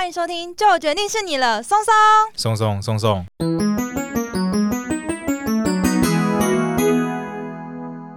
欢迎收听，就决定是你了，松松，松松松松。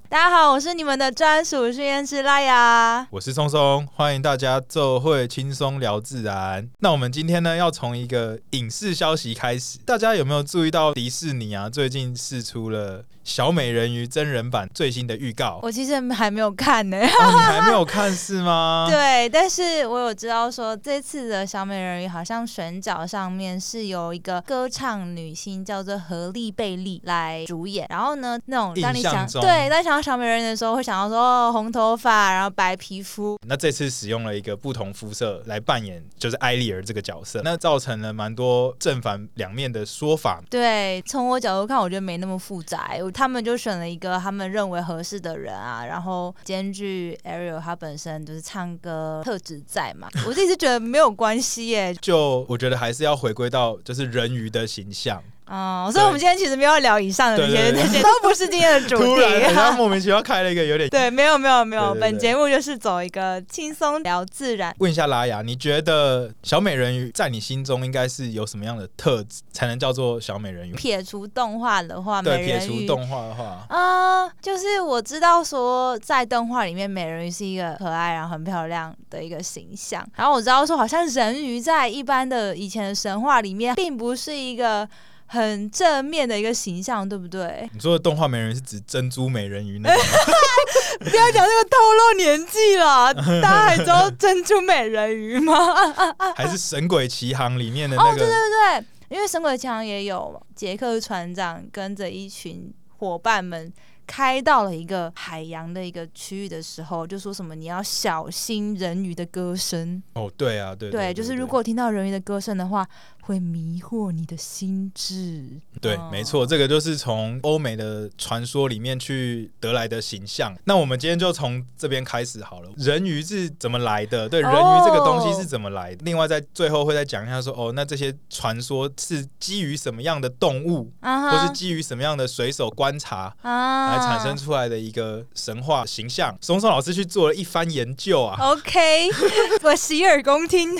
大家好，我是你们的专属训练师拉雅，我是松松，欢迎大家做会轻松聊自然。那我们今天呢，要从一个影视消息开始，大家有没有注意到迪士尼啊，最近释出了小美人鱼真人版最新的预告？我其实还没有看呢。哦，你还没有看是吗？对，但是我有知道说这次的小美人鱼好像选角上面是由一个歌唱女星叫做何丽贝利来主演，然后呢，那种当你想对，当想到。小美人鱼的时候会想到说哦，红头发，然后白皮肤。那这次使用了一个不同肤色来扮演，就是艾丽儿这个角色，那造成了蛮多正反两面的说法。对，从我角度看，我觉得没那么复杂。他们就选了一个他们认为合适的人啊，然后兼具 Ariel 他本身就是唱歌特质在嘛。我自己是觉得没有关系耶。就我觉得还是要回归到就是人鱼的形象。哦，所以我们今天其实没有聊以上的那些，那些都不是今天的主题。突然，他 莫名其妙开了一个有点……对，没有，没有，没有。本节目就是走一个轻松聊自然。问一下拉雅，你觉得小美人鱼在你心中应该是有什么样的特质，才能叫做小美人鱼？撇除动画的话，对，撇除动画的话，啊、呃，就是我知道说，在动画里面，美人鱼是一个可爱然后很漂亮的一个形象。然后我知道说，好像人鱼在一般的以前的神话里面，并不是一个。很正面的一个形象，对不对？你说的动画美人是指珍珠美人鱼那个？不要讲这个透露年纪了，大家还知道珍珠美人鱼吗？还是《神鬼奇航》里面的那个？哦，对对对，因为《神鬼奇航》也有杰克船长跟着一群伙伴们开到了一个海洋的一个区域的时候，就说什么你要小心人鱼的歌声。哦，对啊，对对，对，对，对，就是如果听到人鱼的歌声的话。会迷惑你的心智。对，没错，这个就是从欧美的传说里面去得来的形象。那我们今天就从这边开始好了。人鱼是怎么来的？对，人鱼这个东西是怎么来的？另外，在最后会再讲一下说，哦，那这些传说是基于什么样的动物，或是基于什么样的水手观察啊来产生出来的一个神话形象？松松老师去做了一番研究啊。OK，我洗耳恭听。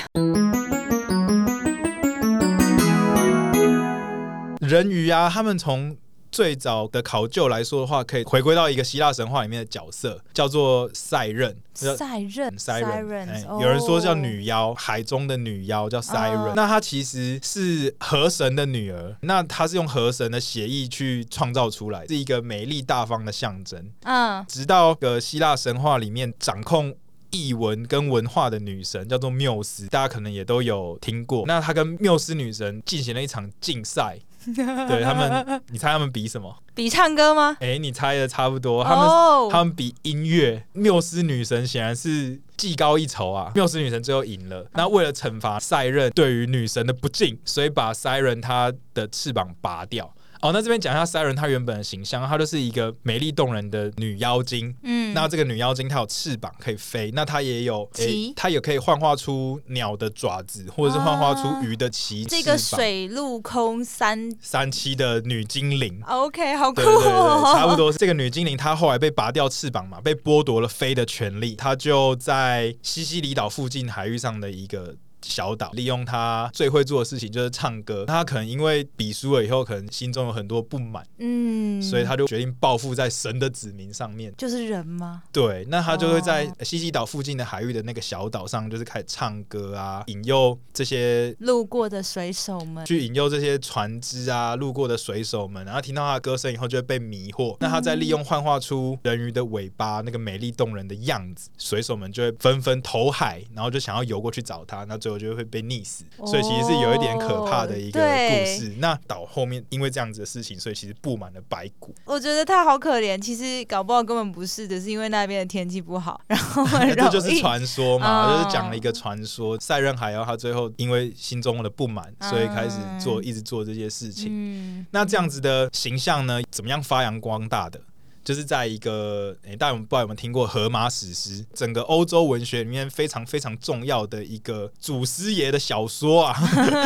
人鱼啊，他们从最早的考究来说的话，可以回归到一个希腊神话里面的角色，叫做赛壬。赛壬，赛壬。有人说叫女妖，海中的女妖叫赛壬。Oh. 那她其实是河神的女儿，那她是用河神的血意去创造出来，是一个美丽大方的象征。嗯，uh. 直到个希腊神话里面掌控译文跟文化的女神叫做缪斯，大家可能也都有听过。那她跟缪斯女神进行了一场竞赛。对他们，你猜他们比什么？比唱歌吗？哎、欸，你猜的差不多。他们、oh. 他们比音乐。缪斯女神显然是技高一筹啊！缪斯女神最后赢了。那为了惩罚赛壬对于女神的不敬，所以把赛壬她的翅膀拔掉。哦，那这边讲一下赛壬她原本的形象，她就是一个美丽动人的女妖精。嗯，那这个女妖精她有翅膀可以飞，那她也有，诶，她也可以幻化出鸟的爪子，或者是幻化出鱼的鳍。这个水陆空三三栖的女精灵。OK，好酷哦。差不多。这个女精灵她后来被拔掉翅膀嘛，被剥夺了飞的权利，她就在西西里岛附近海域上的一个。小岛利用他最会做的事情就是唱歌，他可能因为比输了以后，可能心中有很多不满，嗯，所以他就决定报复在神的子民上面。就是人吗？对，那他就会在西西岛附近的海域的那个小岛上，就是开始唱歌啊，引诱这些路过的水手们，去引诱这些船只啊，路过的水手们，然后听到他的歌声以后，就会被迷惑。那他再利用幻化出人鱼的尾巴那个美丽动人的样子，水手们就会纷纷投海，然后就想要游过去找他。那最后。我觉得会被溺死，所以其实是有一点可怕的一个故事。Oh, 那岛后面因为这样子的事情，所以其实布满了白骨。我觉得他好可怜，其实搞不好根本不是只，是因为那边的天气不好。然后 这就是传说嘛，就是讲了一个传说。塞壬海妖他最后因为心中的不满，所以开始做一直做这些事情。嗯，那这样子的形象呢，怎么样发扬光大的？就是在一个诶、欸，大家不知道有没有听过《荷马史诗》？整个欧洲文学里面非常非常重要的一个祖师爷的小说啊。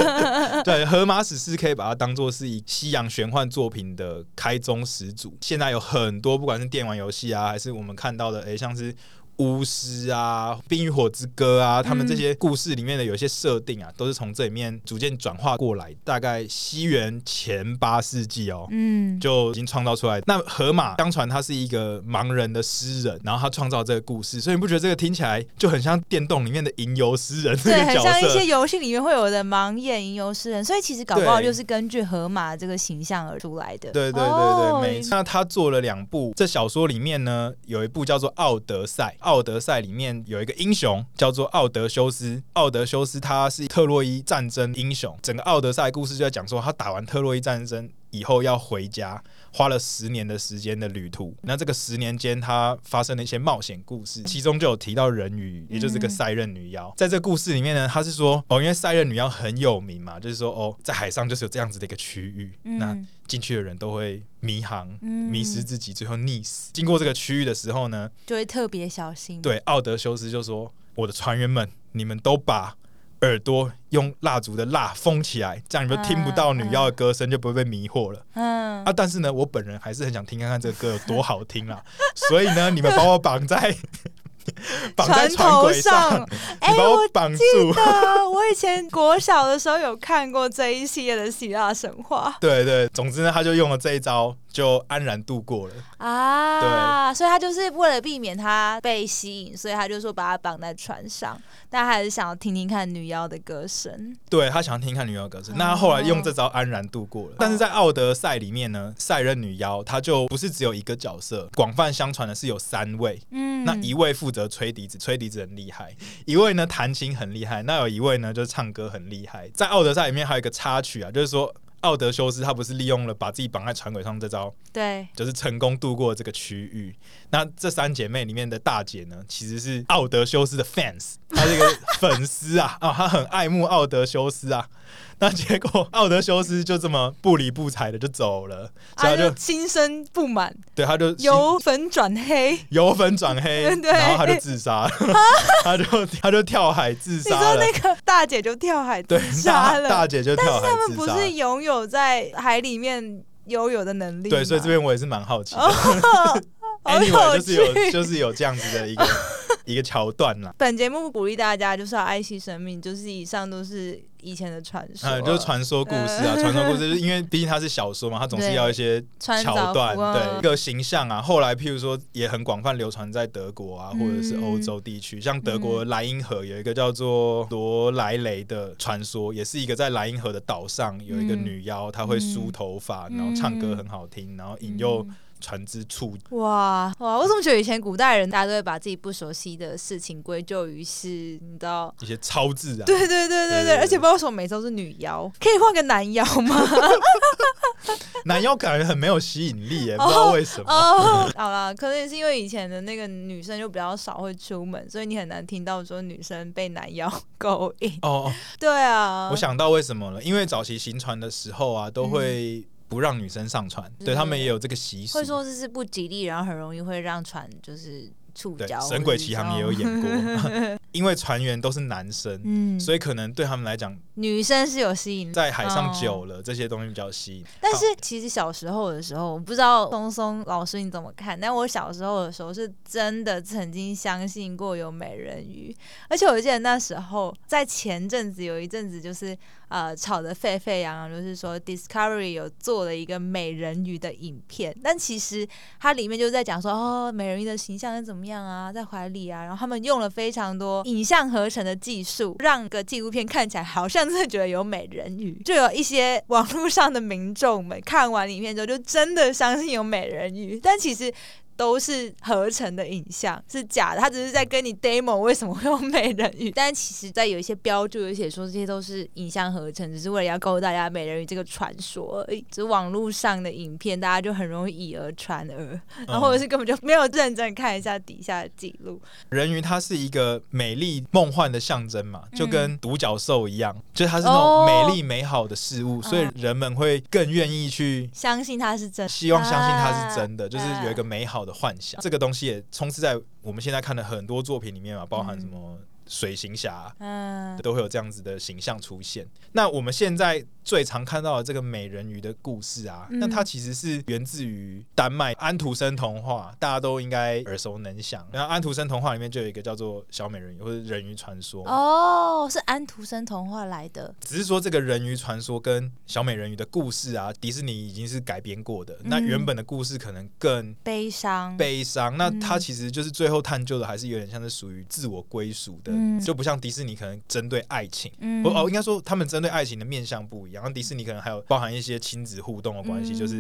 对，《荷马史诗》可以把它当做是以西洋玄幻作品的开宗始祖。现在有很多，不管是电玩游戏啊，还是我们看到的，诶、欸，像是。巫师啊，《冰与火之歌》啊，他们这些故事里面的有一些设定啊，都是从这里面逐渐转化过来。大概西元前八世纪哦，嗯，就已经创造出来。那荷马相传他是一个盲人的诗人，然后他创造这个故事，所以你不觉得这个听起来就很像电动里面的吟游诗人？对，很像一些游戏里面会有的盲眼吟游诗人。所以其实搞不好就是根据荷马这个形象而出来的。对对对对，哦、没错。那他做了两部，这小说里面呢，有一部叫做《奥德赛》。奥德赛里面有一个英雄叫做奥德修斯。奥德修斯他是特洛伊战争英雄。整个奥德赛故事就在讲说，他打完特洛伊战争以后要回家。花了十年的时间的旅途，那这个十年间，他发生了一些冒险故事，其中就有提到人鱼，也就是个赛壬女妖。在这个故事里面呢，他是说哦，因为赛壬女妖很有名嘛，就是说哦，在海上就是有这样子的一个区域，那进去的人都会迷航、迷失自己，最后溺死。经过这个区域的时候呢，就会特别小心。对，奥德修斯就说：“我的船员们，你们都把。”耳朵用蜡烛的蜡封起来，这样你们听不到女妖的歌声，就不会被迷惑了。嗯啊，但是呢，我本人还是很想听看看这个歌有多好听啦，所以呢，你们把我绑在。绑在船轨上，哎，我记得我以前国小的时候有看过这一系列的希腊神话。对对，总之呢，他就用了这一招，就安然度过了啊。对，所以他就是为了避免他被吸引，所以他就说把他绑在船上，但他还是想要听听看女妖的歌声。对，他想要听听看女妖的歌声，那他后来用这招安然度过了。但是在奥德赛里面呢，赛任女妖她就不是只有一个角色，广泛相传的是有三位。嗯，那一位负责。吹笛子，吹笛子很厉害。一位呢弹琴很厉害，那有一位呢就是唱歌很厉害。在《奥德赛》里面还有一个插曲啊，就是说奥德修斯他不是利用了把自己绑在船轨上这招，对，就是成功度过这个区域。那这三姐妹里面的大姐呢，其实是奥德修斯的 fans，她是一个粉丝啊，啊，她很爱慕奥德修斯啊。那结果奥德修斯就这么不理不睬的就走了，所以他就心生不满，对，他就由粉转黑，由粉转黑，然后他就自杀了，他就他就跳海自杀了。你说那个大姐就跳海自杀了，大姐就跳海自杀。但是他们不是拥有在海里面游泳的能力？对，所以这边我也是蛮好奇的。Anyway，就是有就是有这样子的一个。一个桥段啦。本节目鼓励大家就是要爱惜生命，就是以上都是以前的传说，嗯，就是传说故事啊，传说故事，就是因为毕竟它是小说嘛，它总是要一些桥段，对一个形象啊。后来譬如说也很广泛流传在德国啊，或者是欧洲地区，像德国莱茵河有一个叫做罗莱雷的传说，也是一个在莱茵河的岛上有一个女妖，她会梳头发，然后唱歌很好听，然后引诱。船只处哇哇！我怎么觉得以前古代人大家都会把自己不熟悉的事情归咎于是，你知道一些超自然？对对对对对，而且不知道为什么每周是女妖，可以换个男妖吗？男妖感觉很没有吸引力耶，不知道为什么。哦哦、好了，可能也是因为以前的那个女生就比较少会出门，所以你很难听到说女生被男妖 勾引。哦，对啊，我想到为什么了，因为早期行船的时候啊，都会、嗯。不让女生上船，对他们也有这个习俗。会说这是不吉利，然后很容易会让船就是。触礁，《神鬼奇航》也有演过，因为船员都是男生，嗯，所以可能对他们来讲，女生是有吸引力，在海上久了，这些东西比较吸引。但是其实小时候的时候，我不知道松松老师你怎么看？但我小时候的时候是真的曾经相信过有美人鱼，而且我记得那时候在前阵子有一阵子就是呃吵得沸沸扬扬，就是说 Discovery 有做了一个美人鱼的影片，但其实它里面就是在讲说哦，美人鱼的形象是怎么样啊，在怀里啊，然后他们用了非常多影像合成的技术，让个纪录片看起来好像真的觉得有美人鱼。就有一些网络上的民众们看完影片之后，就真的相信有美人鱼，但其实。都是合成的影像，是假的。他只是在跟你 demo 为什么会有美人鱼，但其实，在有一些标注有写说这些都是影像合成，只是为了要告诉大家美人鱼这个传说而已。只是网络上的影片，大家就很容易以讹传讹，然后或者是根本就没有认真看一下底下的记录。人鱼它是一个美丽梦幻的象征嘛，就跟独角兽一样，嗯、就它是那种美丽美好的事物，哦、所以人们会更愿意去相信它是真，希望相信它是真的，啊、就是有一个美好的。幻想，这个东西也充斥在我们现在看的很多作品里面嘛，包含什么水行侠，嗯，都会有这样子的形象出现。那我们现在最常看到的这个美人鱼的故事啊，那它其实是源自于丹麦安徒生童话，大家都应该耳熟能详。然后安徒生童话里面就有一个叫做小美人鱼或者人鱼传说。哦，是安徒生童话来的。只是说这个人鱼传说跟小美人鱼的故事啊，迪士尼已经是改编过的。嗯、那原本的故事可能更悲伤，悲伤。那它其实就是最后探究的还是有点像是属于自我归属的。嗯、就不像迪士尼可能针对爱情，嗯、哦，应该说他们针对爱情的面向不一样。然后迪士尼可能还有包含一些亲子互动的关系，嗯、就是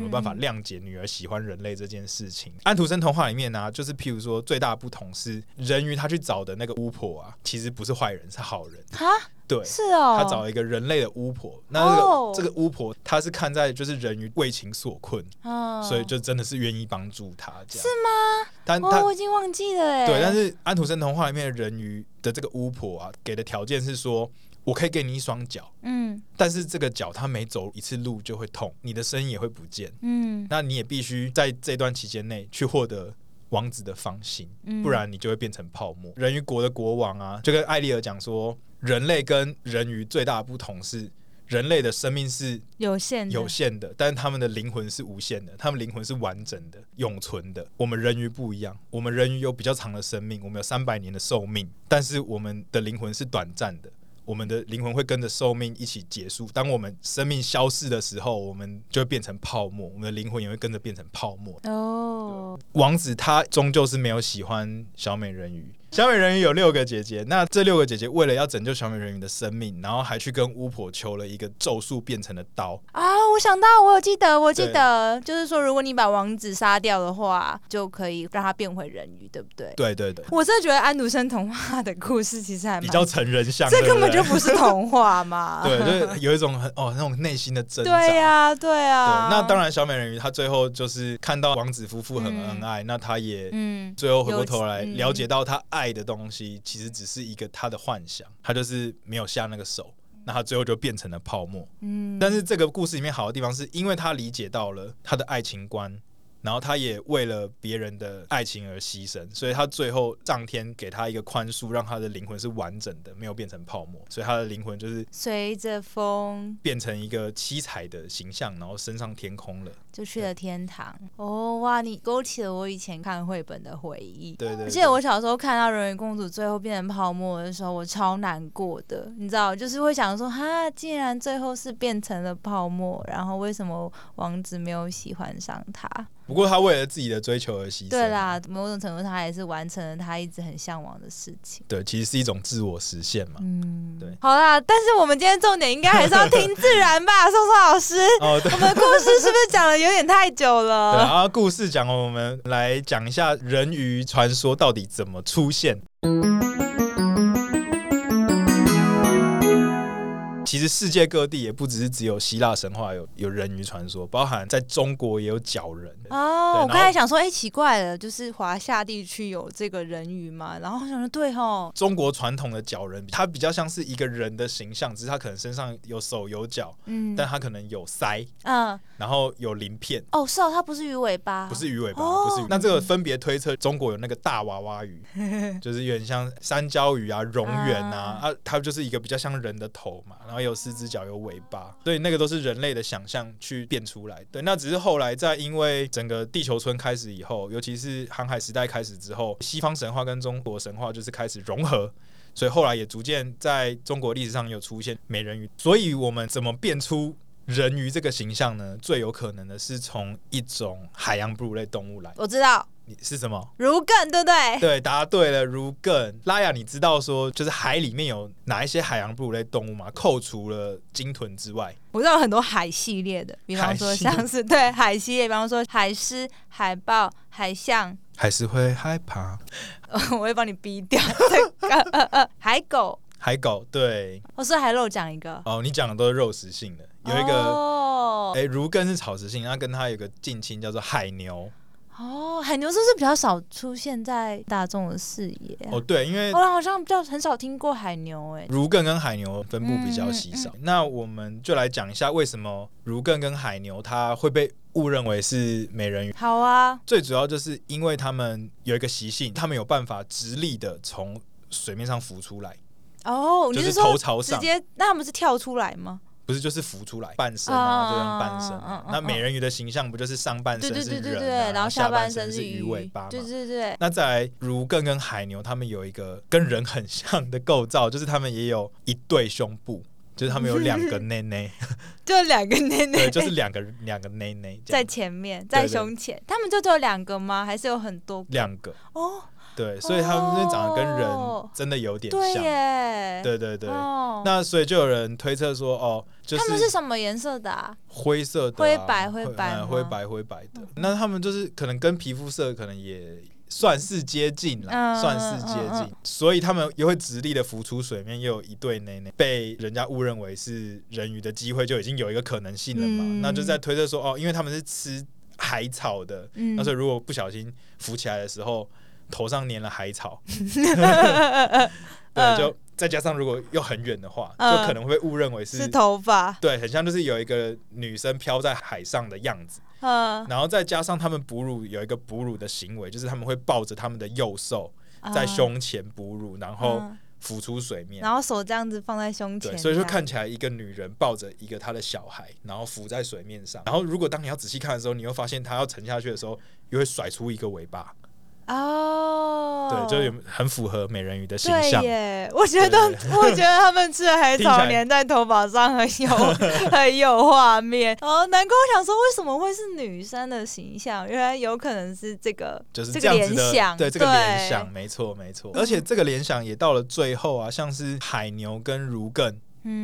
有没有办法谅解女儿喜欢人类这件事情。嗯、安徒生童话里面呢、啊，就是譬如说最大的不同是人鱼他去找的那个巫婆啊，其实不是坏人，是好人。哈，对，是哦，他找了一个人类的巫婆。那这个、哦、这个巫婆，她是看在就是人鱼为情所困，哦、所以就真的是愿意帮助他。这样是吗？但他、哦、我已经忘记了哎。对，但是安徒生童话里面的人鱼的这个巫婆啊，给的条件是说，我可以给你一双脚，嗯，但是这个脚它每走一次路就会痛，你的声音也会不见，嗯，那你也必须在这段期间内去获得王子的芳心，嗯、不然你就会变成泡沫。人鱼国的国王啊，就跟艾丽尔讲说，人类跟人鱼最大的不同是。人类的生命是有限有限的，但是他们的灵魂是无限的，他们灵魂是完整的、永存的。我们人鱼不一样，我们人鱼有比较长的生命，我们有三百年的寿命，但是我们的灵魂是短暂的，我们的灵魂会跟着寿命一起结束。当我们生命消逝的时候，我们就会变成泡沫，我们的灵魂也会跟着变成泡沫。哦，王子他终究是没有喜欢小美人鱼。小美人鱼有六个姐姐，那这六个姐姐为了要拯救小美人鱼的生命，然后还去跟巫婆求了一个咒术变成的刀啊！我想到，我有记得，我记得，就是说，如果你把王子杀掉的话，就可以让他变回人鱼，对不对？对对对。我真的觉得安徒生童话的故事其实还比较成人向，这根本就不是童话嘛。对，就是有一种很哦那种内心的挣扎。对呀、啊，对啊。对，那当然，小美人鱼她最后就是看到王子夫妇很恩爱，嗯、那她也嗯，最后回过头来了解到她爱的东西。其实只是一个他的幻想，他就是没有下那个手，那他最后就变成了泡沫。嗯，但是这个故事里面好的地方是，因为他理解到了他的爱情观。然后他也为了别人的爱情而牺牲，所以他最后上天给他一个宽恕，让他的灵魂是完整的，没有变成泡沫，所以他的灵魂就是随着风变成一个七彩的形象，然后升上天空了，就去了天堂。哦哇，你勾起了我以前看绘本的回忆。对，对对，而且我小时候看到人鱼公主最后变成泡沫的时候，我超难过的，你知道，就是会想说，哈，竟然最后是变成了泡沫，然后为什么王子没有喜欢上她？不过他为了自己的追求而牺牲。对啦，某种程度他也是完成了他一直很向往的事情。对，其实是一种自我实现嘛。嗯，对。好啦，但是我们今天重点应该还是要听自然吧，宋宋老师。哦，对。我们的故事是不是讲的有点太久了？对，然后故事讲完，我们来讲一下人鱼传说到底怎么出现。其实世界各地也不只是只有希腊神话有有人鱼传说，包含在中国也有角人哦。我刚才想说，哎、欸，奇怪了，就是华夏地区有这个人鱼嘛？然后我想说，对吼，中国传统的角人，他比较像是一个人的形象，只是他可能身上有手有脚，嗯，但他可能有腮，嗯，然后有鳞片。哦，是哦，它不是鱼尾巴，不是鱼尾巴，哦、不是鱼。那这个分别推测，中国有那个大娃娃鱼，就是有点像山椒鱼啊、蝾螈啊，啊，它就是一个比较像人的头嘛，然后。有四只脚，有尾巴，所以那个都是人类的想象去变出来。对，那只是后来在因为整个地球村开始以后，尤其是航海时代开始之后，西方神话跟中国神话就是开始融合，所以后来也逐渐在中国历史上有出现美人鱼。所以我们怎么变出人鱼这个形象呢？最有可能的是从一种海洋哺乳类动物来。我知道。是什么？如艮，对不对？对，答对了。如艮，拉雅，你知道说就是海里面有哪一些海洋哺乳类动物吗？扣除了鲸豚之外，我知道很多海系列的，比方说像是 对海系列，比方说海狮、海豹、海象。还是会害怕，我会帮你逼掉这个 海狗。海狗，对。我是海肉讲一个哦，你讲的都是肉食性的，有一个哦，哎，儒艮是草食性，那跟它有个近亲叫做海牛。哦，海牛是不是比较少出现在大众的视野？哦，对，因为我好像比较很少听过海牛，哎，儒艮跟海牛分布比较稀少。嗯嗯嗯、那我们就来讲一下为什么儒艮跟海牛它会被误认为是美人鱼。好啊，最主要就是因为他们有一个习性，他们有办法直立的从水面上浮出来。哦，就是头朝上，直接那他们是跳出来吗？不是，就是浮出来半身啊，这样半身。那美人鱼的形象不就是上半身是人，然后下半身是鱼尾巴吗？对对对。那再来，儒艮跟海牛，他们有一个跟人很像的构造，就是他们也有一对胸部，就是他们有两个内内，就两个内内，对，就是两个两个内内在前面，在胸前。他们就只有两个吗？还是有很多？两个哦。对，所以他们那长得跟人真的有点像。对耶，对对对。那所以就有人推测说，哦，就是他们是什么颜色的？灰色的，灰白灰白，灰白灰白的。那他们就是可能跟皮肤色可能也算是接近了，算是接近。所以他们也会直立的浮出水面，又有一对内内，被人家误认为是人鱼的机会就已经有一个可能性了嘛？那就在推测说，哦，因为他们是吃海草的，那所以如果不小心浮起来的时候。头上粘了海草，对，就再加上如果又很远的话，就可能会被误认为是是头发，对，很像就是有一个女生飘在海上的样子，然后再加上他们哺乳有一个哺乳的行为，就是他们会抱着他们的幼兽在胸前哺乳，然后浮出水面，然后手这样子放在胸前，所以说看起来一个女人抱着一个她的小孩，然后浮在水面上，然后如果当你要仔细看的时候，你又发现她要沉下去的时候，又会甩出一个尾巴。哦，oh, 对，就有很符合美人鱼的形象。对耶，我觉得，我觉得他们吃的海草 粘在头发上很有 很有画面。哦，难怪我想说，为什么会是女生的形象？原来有可能是这个，就是这样子的。联想，对，这个联想，没错，没错。而且这个联想也到了最后啊，像是海牛跟儒艮。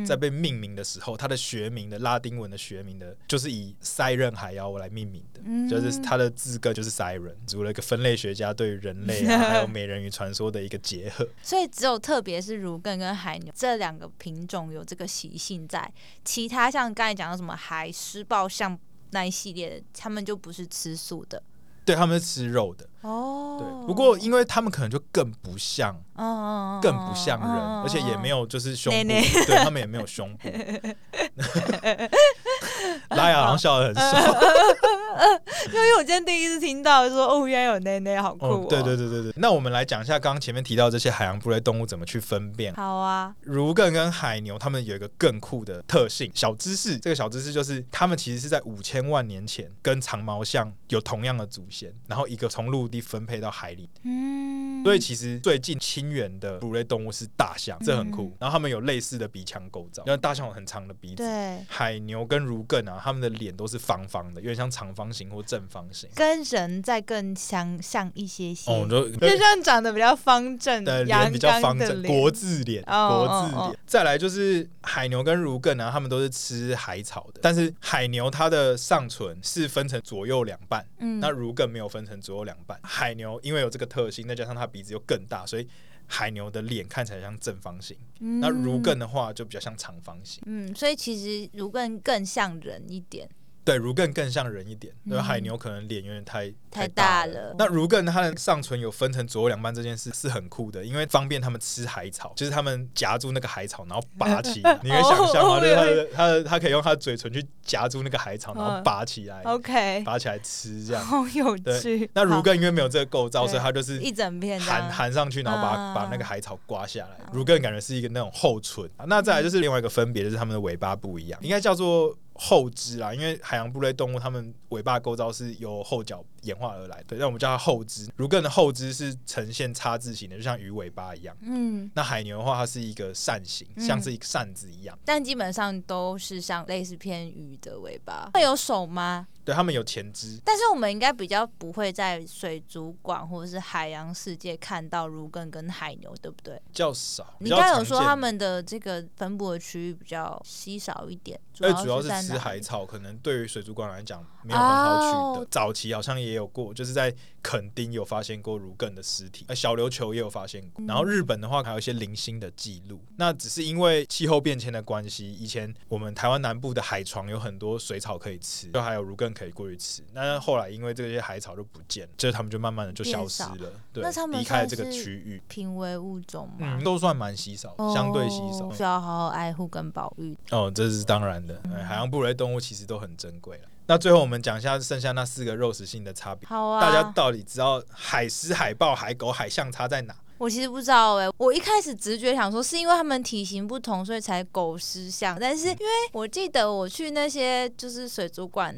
在被命名的时候，它的学名的拉丁文的学名的，就是以塞壬海妖来命名的，嗯、就是它的字根就是 Siren，组了一个分类学家对于人类啊，还有美人鱼传说的一个结合。所以只有特别是儒艮跟海牛这两个品种有这个习性在，其他像刚才讲的什么海狮、豹、象那一系列的，他们就不是吃素的。对，他们是吃肉的。哦，对，不过因为他们可能就更不像，哦，更不像人，而且也没有就是胸部，对他们也没有胸部。拉雅好像笑得很爽，因为我今天第一次听到说哦，原来有内内，好酷哦。对对对对对，那我们来讲一下刚刚前面提到这些海洋哺乳动物怎么去分辨。好啊，儒艮跟海牛，它们有一个更酷的特性，小知识。这个小知识就是，它们其实是在五千万年前跟长毛象有同样的祖先，然后一个从陆地分配到海里。嗯，所以其实最近亲缘的哺乳类动物是大象，这很酷。然后它们有类似的鼻腔构造，因为大象有很长的鼻子。对，海牛跟儒艮啊。它们的脸都是方方的，有点像长方形或正方形，跟人再更相像一些些。哦，就就像长得比较方正，的，脸比较方正，国字脸，国字脸。再来就是海牛跟儒艮啊，他们都是吃海草的，但是海牛它的上唇是分成左右两半，嗯，那儒艮没有分成左右两半。海牛因为有这个特性，再加上它鼻子又更大，所以。海牛的脸看起来像正方形，嗯、那儒艮的话就比较像长方形。嗯，所以其实儒艮更像人一点。对，如更更像人一点，因为海牛可能脸有点太太大了。那如更它的上唇有分成左右两半这件事是很酷的，因为方便他们吃海草，就是他们夹住那个海草，然后拔起，你可以想象吗？就是他的他的他可以用他的嘴唇去夹住那个海草，然后拔起来，OK，拔起来吃这样，好有趣。那如更因为没有这个构造，所以它就是一整片含含上去，然后把把那个海草刮下来。如更感觉是一个那种厚唇。那再来就是另外一个分别，就是它们的尾巴不一样，应该叫做。后肢啦，因为海洋哺乳类动物，它们尾巴构造是有后脚演化而来，对，那我们叫它后肢。儒艮的后肢是呈现叉字形的，就像鱼尾巴一样。嗯，那海牛的话，它是一个扇形，像是一个扇子一样。嗯，但基本上都是像类似偏鱼的尾巴。会有手吗？对，他们有前肢，但是我们应该比较不会在水族馆或者是海洋世界看到儒艮跟海牛，对不对？较少。你刚刚有说他们的这个分布的区域比较稀少一点，主要，主要是吃海草，可能对于水族馆来讲没有很好取的。Oh. 早期好像也有过，就是在。垦丁有发现过如艮的尸体，呃小琉球也有发现过。然后日本的话，还有一些零星的记录。那只是因为气候变迁的关系，以前我们台湾南部的海床有很多水草可以吃，就还有如艮可以过去吃。那后来因为这些海草就不见了，就是他们就慢慢的就消失了。对，离开了这个区域。濒危物种嘛，嗯，都算蛮稀少，相对稀少，需要好好爱护跟保育。哦，这是当然的。海洋哺乳类动物其实都很珍贵了。那最后我们讲一下剩下那四个肉食性的差别。好啊，大家到底知道海狮、海豹、海狗、海象差在哪？我其实不知道哎、欸，我一开始直觉想说是因为它们体型不同，所以才狗狮象。但是因为我记得我去那些就是水族馆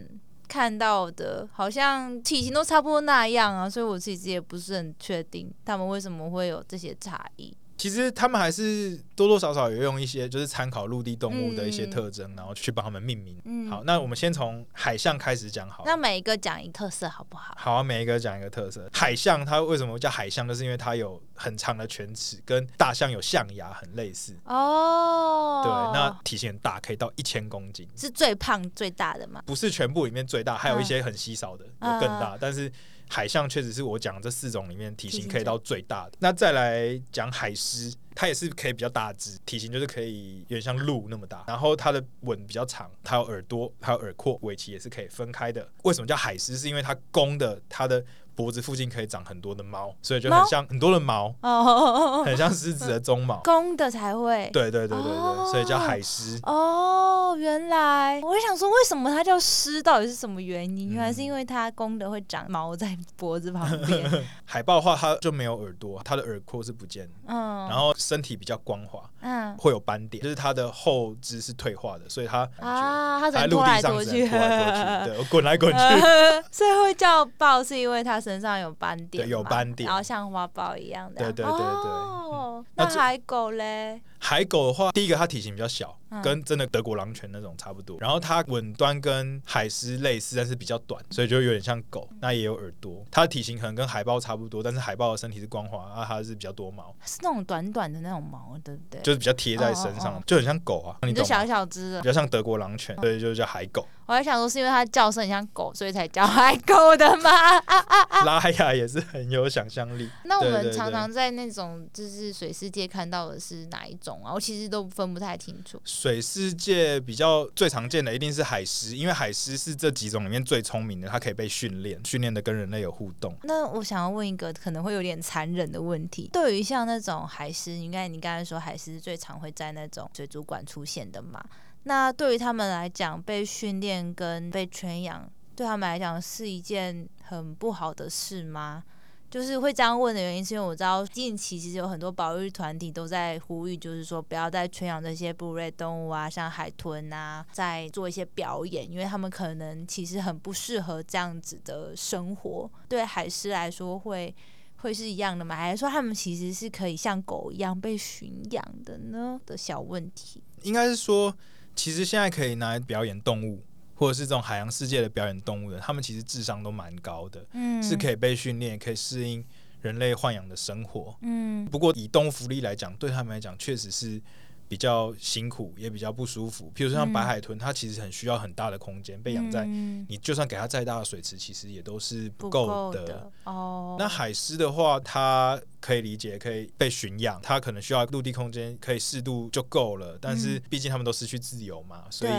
看到的，好像体型都差不多那样啊，所以我其实也不是很确定它们为什么会有这些差异。其实他们还是多多少少有用一些，就是参考陆地动物的一些特征，嗯、然后去帮他们命名。嗯、好，那我们先从海象开始讲好。那每一个讲一个特色好不好？好啊，每一个讲一个特色。海象它为什么叫海象？就是因为它有很长的犬齿，跟大象有象牙很类似。哦。对，那体型很大，可以到一千公斤。是最胖最大的吗？不是全部里面最大，还有一些很稀少的、嗯、有更大，但是。海象确实是我讲这四种里面体型可以到最大的。那再来讲海狮，它也是可以比较大只，体型就是可以有点像鹿那么大。然后它的吻比较长，它有耳朵，还有耳廓，尾鳍也是可以分开的。为什么叫海狮？是因为它公的它的。脖子附近可以长很多的毛，所以就很像很多的毛，哦很像狮子的鬃毛。公的才会。对对对对对，所以叫海狮。哦，原来我想说，为什么它叫狮？到底是什么原因？原来是因为它公的会长毛在脖子旁边。海豹的话，它就没有耳朵，它的耳廓是不见的。嗯。然后身体比较光滑，嗯，会有斑点，就是它的后肢是退化的，所以它啊，它在陆地上是拖来拖去，对，滚来滚去。所以会叫豹，是因为它身上有斑点，有斑点，然后像花豹一样的。对对对对。哦，那海狗嘞？海狗的话，第一个它体型比较小，跟真的德国狼犬那种差不多。然后它吻端跟海狮类似，但是比较短，所以就有点像狗。那也有耳朵，它的体型可能跟海豹差不多，但是海豹的身体是光滑，啊，它是比较多毛，是那种短短的那种毛，对不对？就是比较贴在身上，就很像狗啊。你就小小只的，比较像德国狼犬，所以就叫海狗。我还想说，是因为它叫声很像狗，所以才叫海狗的吗？啊啊啊！拉雅也是很有想象力。那我们常常在那种就是水世界看到的是哪一种啊？我其实都分不太清楚。水世界比较最常见的一定是海狮，因为海狮是这几种里面最聪明的，它可以被训练，训练的跟人类有互动。那我想要问一个可能会有点残忍的问题：对于像那种海狮，应该你刚才说海狮是最常会在那种水族馆出现的嘛？那对于他们来讲，被训练跟被圈养，对他们来讲是一件很不好的事吗？就是会这样问的原因，是因为我知道近期其实有很多保育团体都在呼吁，就是说不要再圈养这些哺乳类动物啊，像海豚啊，在做一些表演，因为他们可能其实很不适合这样子的生活。对海狮来说会，会是一样的吗？还是说他们其实是可以像狗一样被驯养的呢？的小问题，应该是说。其实现在可以拿来表演动物，或者是这种海洋世界的表演动物的，他们其实智商都蛮高的，嗯，是可以被训练，可以适应人类豢养的生活，嗯。不过以动物福利来讲，对他们来讲确实是。比较辛苦，也比较不舒服。譬如说像白海豚，嗯、它其实很需要很大的空间，被养在你就算给它再大的水池，其实也都是不够的，的哦。那海狮的话，它可以理解，可以被驯养，它可能需要陆地空间，可以适度就够了。但是毕竟它们都失去自由嘛，嗯、所以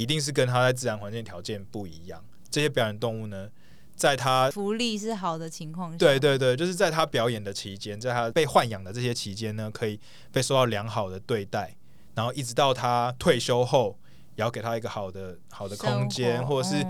一定是跟它在自然环境条件不一样。这些表演动物呢，在他福利是好的情况下，对对对，就是在他表演的期间，在他被豢养的这些期间呢，可以被受到良好的对待，然后一直到他退休后，也要给他一个好的好的空间，或者是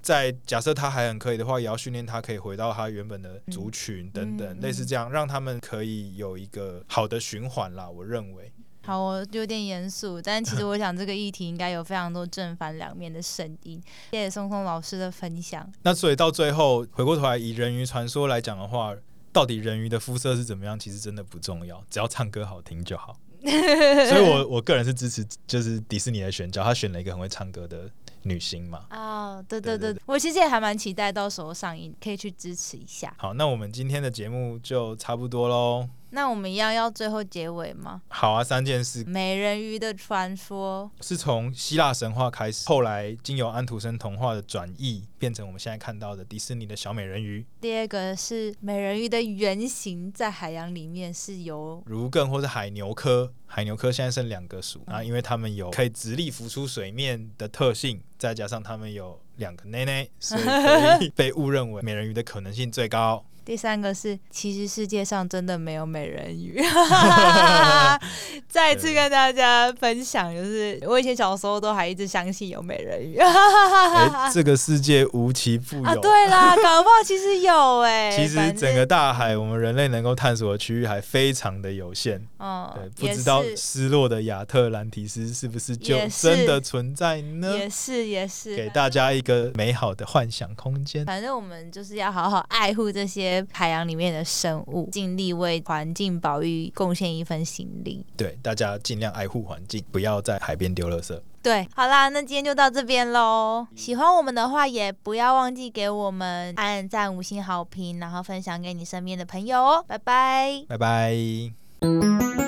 在假设他还很可以的话，也要训练他可以回到他原本的族群等等，类似这样，让他们可以有一个好的循环啦。我认为。好，我有点严肃，但其实我想这个议题应该有非常多正反两面的声音。谢谢松松老师的分享。那所以到最后回过头来，以人鱼传说来讲的话，到底人鱼的肤色是怎么样，其实真的不重要，只要唱歌好听就好。所以我我个人是支持，就是迪士尼的选角，他选了一个很会唱歌的女星嘛。哦，对对对，对，对，对，我其实也还蛮期待到时候上映，可以去支持一下。好，那我们今天的节目就差不多喽。那我们一样要最后结尾吗？好啊，三件事。美人鱼的传说是从希腊神话开始，后来经由安徒生童话的转译，变成我们现在看到的迪士尼的小美人鱼。第二个是美人鱼的原型在海洋里面是由儒艮或者海牛科，海牛科现在剩两个属，啊，因为它们有可以直立浮出水面的特性，再加上它们有两个内内，所以可以被误认为美人鱼的可能性最高。第三个是，其实世界上真的没有美人鱼。再次跟大家分享，就是我以前小时候都还一直相信有美人鱼。欸、这个世界无奇不有啊！对啦，搞不好其实有哎、欸。其实整个大海，我们人类能够探索的区域还非常的有限。嗯，对，不知道失落的亚特兰提斯是不是就真的存在呢？也是也是，给大家一个美好的幻想空间。反正我们就是要好好爱护这些海洋里面的生物，尽力为环境保育贡献一份心力。对，大家尽量爱护环境，不要在海边丢垃圾。对，好啦，那今天就到这边喽。喜欢我们的话，也不要忘记给我们按赞、五星好评，然后分享给你身边的朋友哦。拜拜，拜拜。